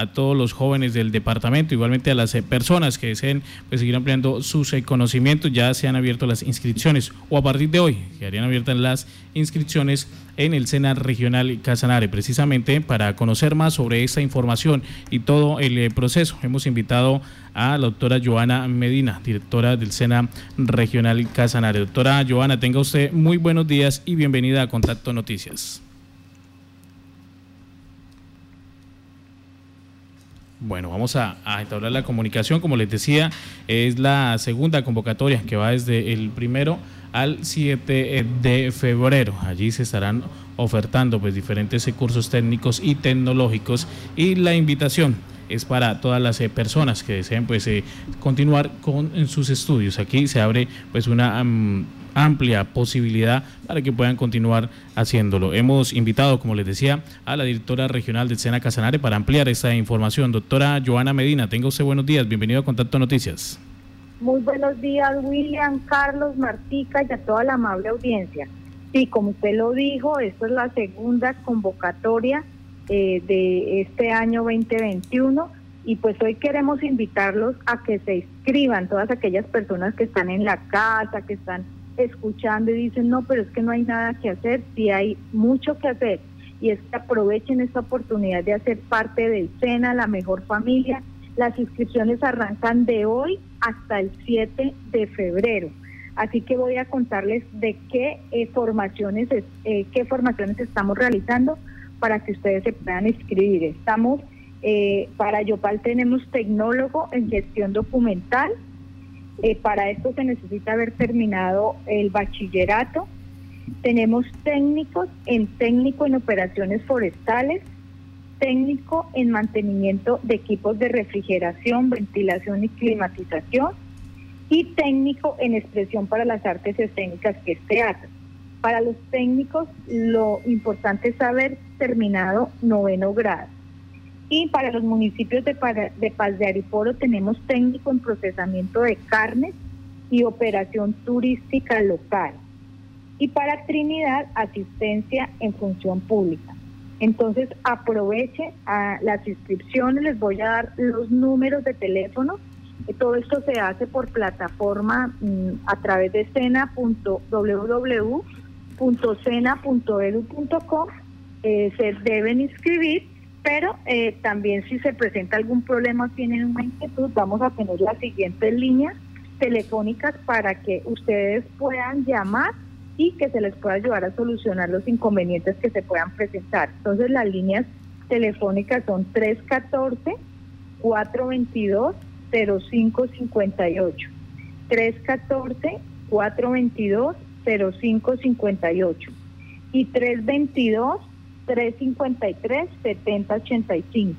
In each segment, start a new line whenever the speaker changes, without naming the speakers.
a todos los jóvenes del departamento, igualmente a las eh, personas que deseen pues, seguir ampliando sus eh, conocimientos. Ya se han abierto las inscripciones o a partir de hoy quedarían abiertas las inscripciones en el SENA Regional Casanare, precisamente para conocer más sobre esta información y todo el eh, proceso. Hemos invitado a la doctora Joana Medina, directora del SENA Regional Casanare. Doctora Joana, tenga usted muy buenos días y bienvenida a Contacto Noticias. Bueno, vamos a, a, la comunicación. Como les decía, es la segunda convocatoria que va desde el primero al 7 de febrero. Allí se estarán ofertando pues diferentes cursos técnicos y tecnológicos y la invitación es para todas las eh, personas que deseen pues eh, continuar con sus estudios. Aquí se abre pues una amplia posibilidad para que puedan continuar haciéndolo. Hemos invitado, como les decía, a la directora regional del SENA Casanare para ampliar esta información. Doctora Joana Medina, tenga usted buenos días. Bienvenido a Contacto Noticias.
Muy buenos días, William, Carlos, Martica y a toda la amable audiencia. Sí, como usted lo dijo, esta es la segunda convocatoria eh, de este año 2021 y pues hoy queremos invitarlos a que se inscriban, todas aquellas personas que están en la casa, que están escuchando y dicen, no, pero es que no hay nada que hacer, sí hay mucho que hacer. Y es que aprovechen esta oportunidad de hacer parte del SENA, la mejor familia. Las inscripciones arrancan de hoy hasta el 7 de febrero. Así que voy a contarles de qué eh, formaciones eh, qué formaciones estamos realizando para que ustedes se puedan inscribir. Estamos eh, para Yopal tenemos tecnólogo en gestión documental, eh, para esto se necesita haber terminado el bachillerato. Tenemos técnicos en técnico en operaciones forestales, técnico en mantenimiento de equipos de refrigeración, ventilación y climatización y técnico en expresión para las artes escénicas que es teatro. Para los técnicos lo importante es haber terminado noveno grado. Y para los municipios de, de Paz de Ariporo tenemos técnico en procesamiento de carnes y operación turística local. Y para Trinidad, asistencia en función pública. Entonces, aproveche a las inscripciones, les voy a dar los números de teléfono. Todo esto se hace por plataforma mm, a través de cena.www.cena.edu.com. Eh, se deben inscribir pero eh, también si se presenta algún problema tienen una inquietud, vamos a tener las siguientes líneas telefónicas para que ustedes puedan llamar y que se les pueda ayudar a solucionar los inconvenientes que se puedan presentar. Entonces las líneas telefónicas son 314 422 0558. 314 422 0558 y 322 353-7085.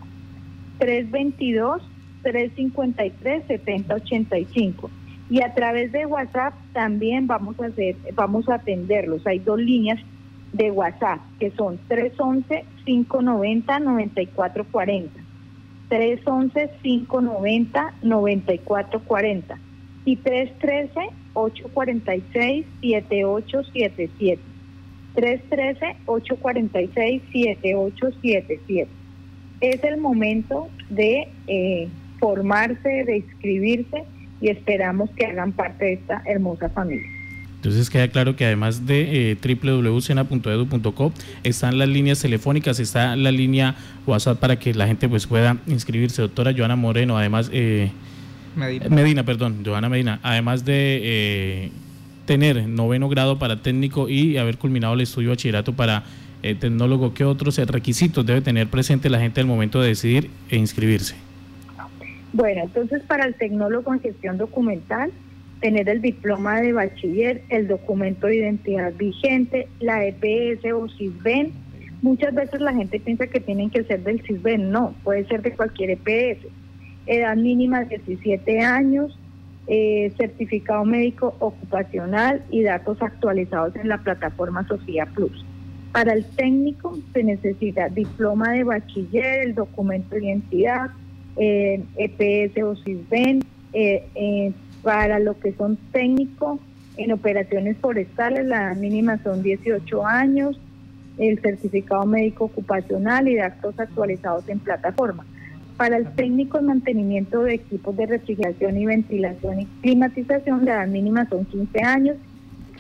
322-353-7085. Y a través de WhatsApp también vamos a hacer, vamos a atenderlos. Hay dos líneas de WhatsApp que son 311-590-9440. 311-590-9440 y 313-846-7877. 313-846-7877. Es el momento de eh, formarse, de inscribirse y esperamos que hagan parte de esta hermosa familia.
Entonces queda claro que además de eh, www.cena.edu.co están las líneas telefónicas, está la línea WhatsApp para que la gente pues pueda inscribirse. Doctora Joana Moreno, además... Eh, Medina. Medina. perdón, Joana Medina, además de eh, tener noveno grado para técnico y haber culminado el estudio bachillerato para eh, tecnólogo, ¿qué otros eh, requisitos debe tener presente la gente al momento de decidir e inscribirse?
Bueno, entonces para el tecnólogo en gestión documental, tener el diploma de bachiller, el documento de identidad vigente, la EPS o CISBEN. Muchas veces la gente piensa que tienen que ser del CISBEN, no, puede ser de cualquier EPS. Edad mínima 17 años, eh, certificado médico ocupacional y datos actualizados en la plataforma Sofía Plus. Para el técnico se necesita diploma de bachiller, el documento de identidad, eh, EPS o CISBEN. Eh, eh, para lo que son técnicos en operaciones forestales, la mínima son 18 años, el certificado médico ocupacional y datos actualizados en plataforma. Para el técnico de mantenimiento de equipos de refrigeración y ventilación y climatización, la edad mínima son 15 años,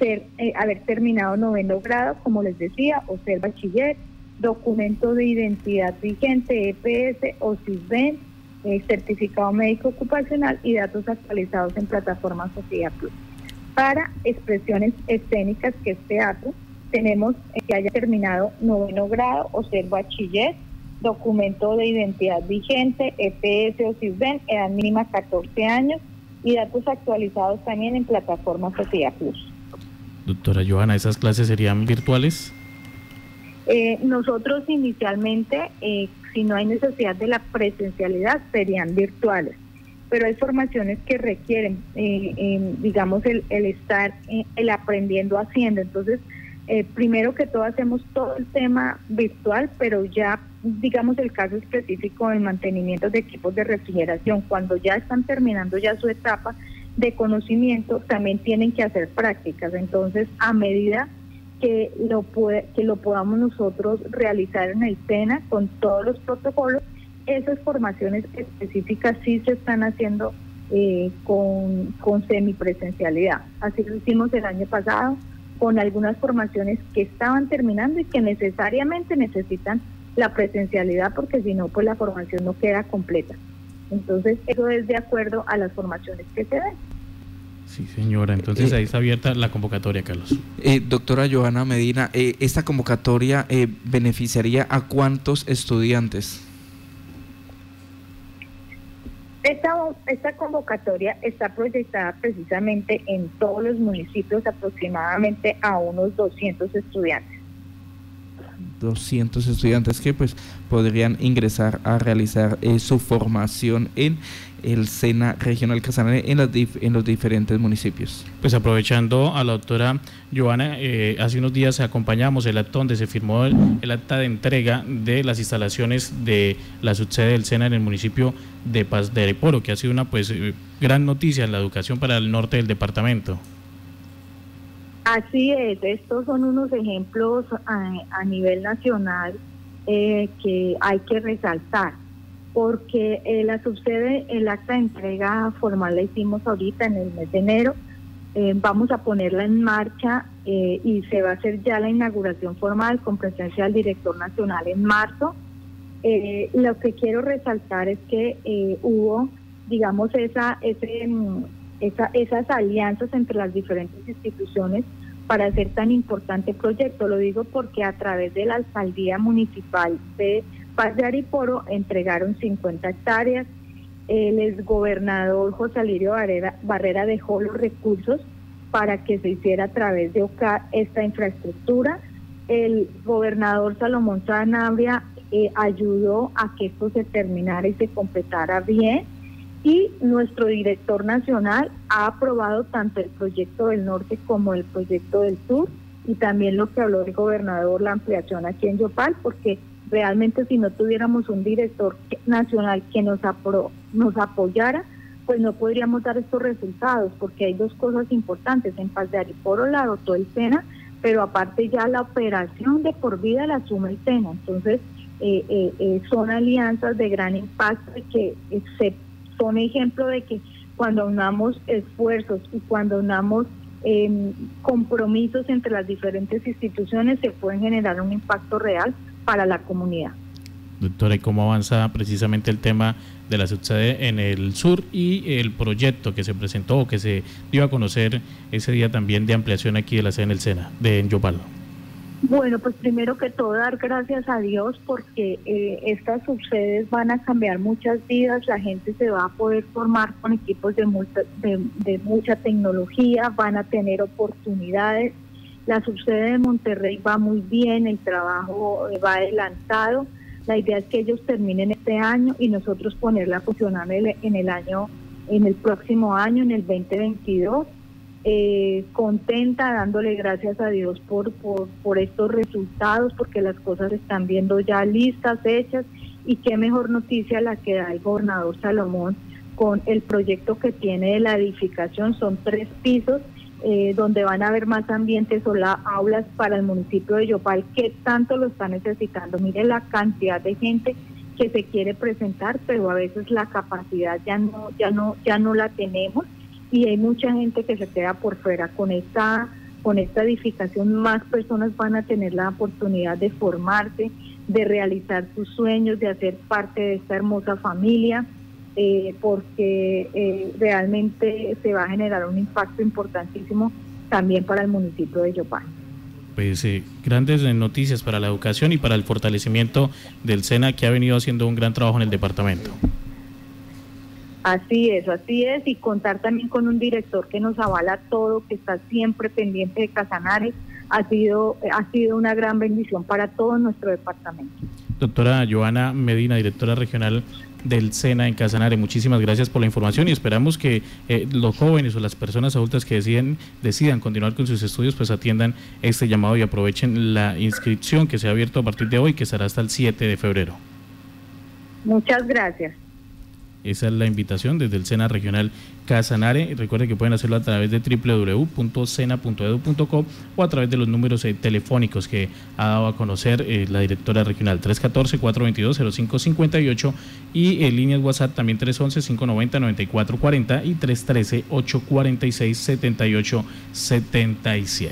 eh, haber terminado noveno grado, como les decía, o ser bachiller, documento de identidad vigente, EPS o CISBEN, eh, certificado médico ocupacional y datos actualizados en plataforma Sociedad Plus. Para expresiones escénicas, que es teatro, tenemos que haya terminado noveno grado o ser bachiller, documento de identidad vigente, EPS o CISBEN, edad mínima 14 años y datos actualizados también en plataforma Sociedad Plus.
Doctora Johanna, ¿esas clases serían virtuales?
Eh, nosotros inicialmente, eh, si no hay necesidad de la presencialidad, serían virtuales, pero hay formaciones que requieren, eh, digamos, el, el estar, el aprendiendo haciendo. Entonces, primero que todo hacemos todo el tema virtual, pero ya, digamos, el caso específico del mantenimiento de equipos de refrigeración, cuando ya están terminando ya su etapa de conocimiento, también tienen que hacer prácticas. Entonces, a medida que lo, puede, que lo podamos nosotros realizar en el SENA con todos los protocolos. Esas formaciones específicas sí se están haciendo eh, con, con semipresencialidad. Así lo hicimos el año pasado con algunas formaciones que estaban terminando y que necesariamente necesitan la presencialidad porque si no, pues la formación no queda completa. Entonces, eso es de acuerdo a las formaciones que se den.
Sí, señora. Entonces eh, ahí está abierta la convocatoria, Carlos.
Eh, doctora Johanna Medina, eh, ¿esta convocatoria beneficiaría a cuántos estudiantes?
Esta, esta convocatoria está proyectada precisamente en todos los municipios, aproximadamente a unos 200 estudiantes.
200 estudiantes que pues podrían ingresar a realizar su formación en el SENA Regional Casanare en, en los diferentes municipios.
Pues aprovechando a la doctora Joana, eh, hace unos días acompañamos el acto donde se firmó el, acta de entrega de las instalaciones de la subsede del SENA en el municipio de Paz de Areporo, que ha sido una pues eh, gran noticia en la educación para el norte del departamento.
Así es, estos son unos ejemplos a, nivel nacional eh, que hay que resaltar porque eh, la subsede, el acta de entrega formal la hicimos ahorita en el mes de enero. Eh, vamos a ponerla en marcha y se va a hacer ya la inauguración formal con presencia del director nacional en marzo. lo que quiero resaltar es que hubo, digamos, esa, ese, mm, esa, esas alianzas entre las diferentes instituciones para hacer tan importante proyecto. Lo digo porque a través de la alcaldía municipal de Paz de Ariporo entregaron 50 hectáreas. El exgobernador José Alirio Barrera, dejó los recursos para que se hiciera a través de OCA esta infraestructura. El gobernador Salomón Sanabria eh, ayudó a que esto se terminara y se completara bien. Y nuestro director nacional ha aprobado tanto el proyecto del norte como el proyecto del sur y también lo que habló el gobernador, la ampliación aquí en Yopal, porque realmente si no tuviéramos un director nacional que nos, nos apoyara, pues no podríamos dar estos resultados, porque hay dos cosas importantes. En Paz de Ariporo la adoptó el SENA, pero aparte ya la operación de por vida la asume el SENA. Entonces, eh, eh, eh, son alianzas de gran impacto y que se, son ejemplo de que cuando unamos esfuerzos y cuando unamos em, compromisos entre las diferentes instituciones se pueden generar un impacto real para la comunidad.
Doctora, ¿y cómo avanza precisamente el tema de la subsede en el sur y el proyecto que se presentó o que se dio a conocer ese día también de ampliación aquí de la sede en el SENA, de Yopal?
Bueno, pues primero que todo dar gracias a Dios porque eh, estas subsedes van a cambiar muchas vidas, la gente se va a poder formar con equipos de, de mucha tecnología, van a tener oportunidades la subsede de Monterrey va muy bien, el trabajo eh, va adelantado. La idea es que ellos terminen este año y nosotros ponerla a funcionar en el año, en el próximo año, en el 2022. Eh, contenta, dándole gracias a Dios por, por, estos resultados, porque las cosas están viendo ya listas, hechas, y qué mejor noticia la que da el gobernador Salomón con el proyecto que tiene de la edificación, son tres pisos eh, donde van a haber más ambientes o la, aulas para el municipio de Yopal que tanto lo está necesitando. Mire la cantidad de gente que se quiere presentar, pero a veces la capacidad ya no, ya no, ya no la tenemos y hay mucha gente que se queda por fuera con esta con esta edificación más personas van a tener la oportunidad de formarse, de realizar sus sueños, de hacer parte de esta hermosa familia, eh, porque eh, realmente se va a generar un impacto importantísimo también para el municipio de Yopal.
Pues eh, grandes noticias para la educación y para el fortalecimiento del SENA que ha venido haciendo un gran trabajo en el departamento.
Así es, así es, y contar también con un director que nos avala todo, que está siempre pendiente de Casanare, ha sido, ha sido una gran bendición para todo nuestro departamento.
Doctora Joana Medina, directora regional del SENA en Casanare, muchísimas gracias por la información y esperamos que eh, los jóvenes o las personas adultas que deciden, decidan continuar con sus estudios pues atiendan este llamado y aprovechen la inscripción que se ha abierto a partir de hoy, que será hasta el 7 de febrero.
Muchas gracias.
Esa es la invitación desde el SENA Regional Casanare. Recuerden que pueden hacerlo a través de www.sena.edu.co o a través de los números eh, telefónicos que ha dado a conocer eh, la directora regional 314-422-0558 y en líneas WhatsApp también 311-590-9440 y 313-846-7877.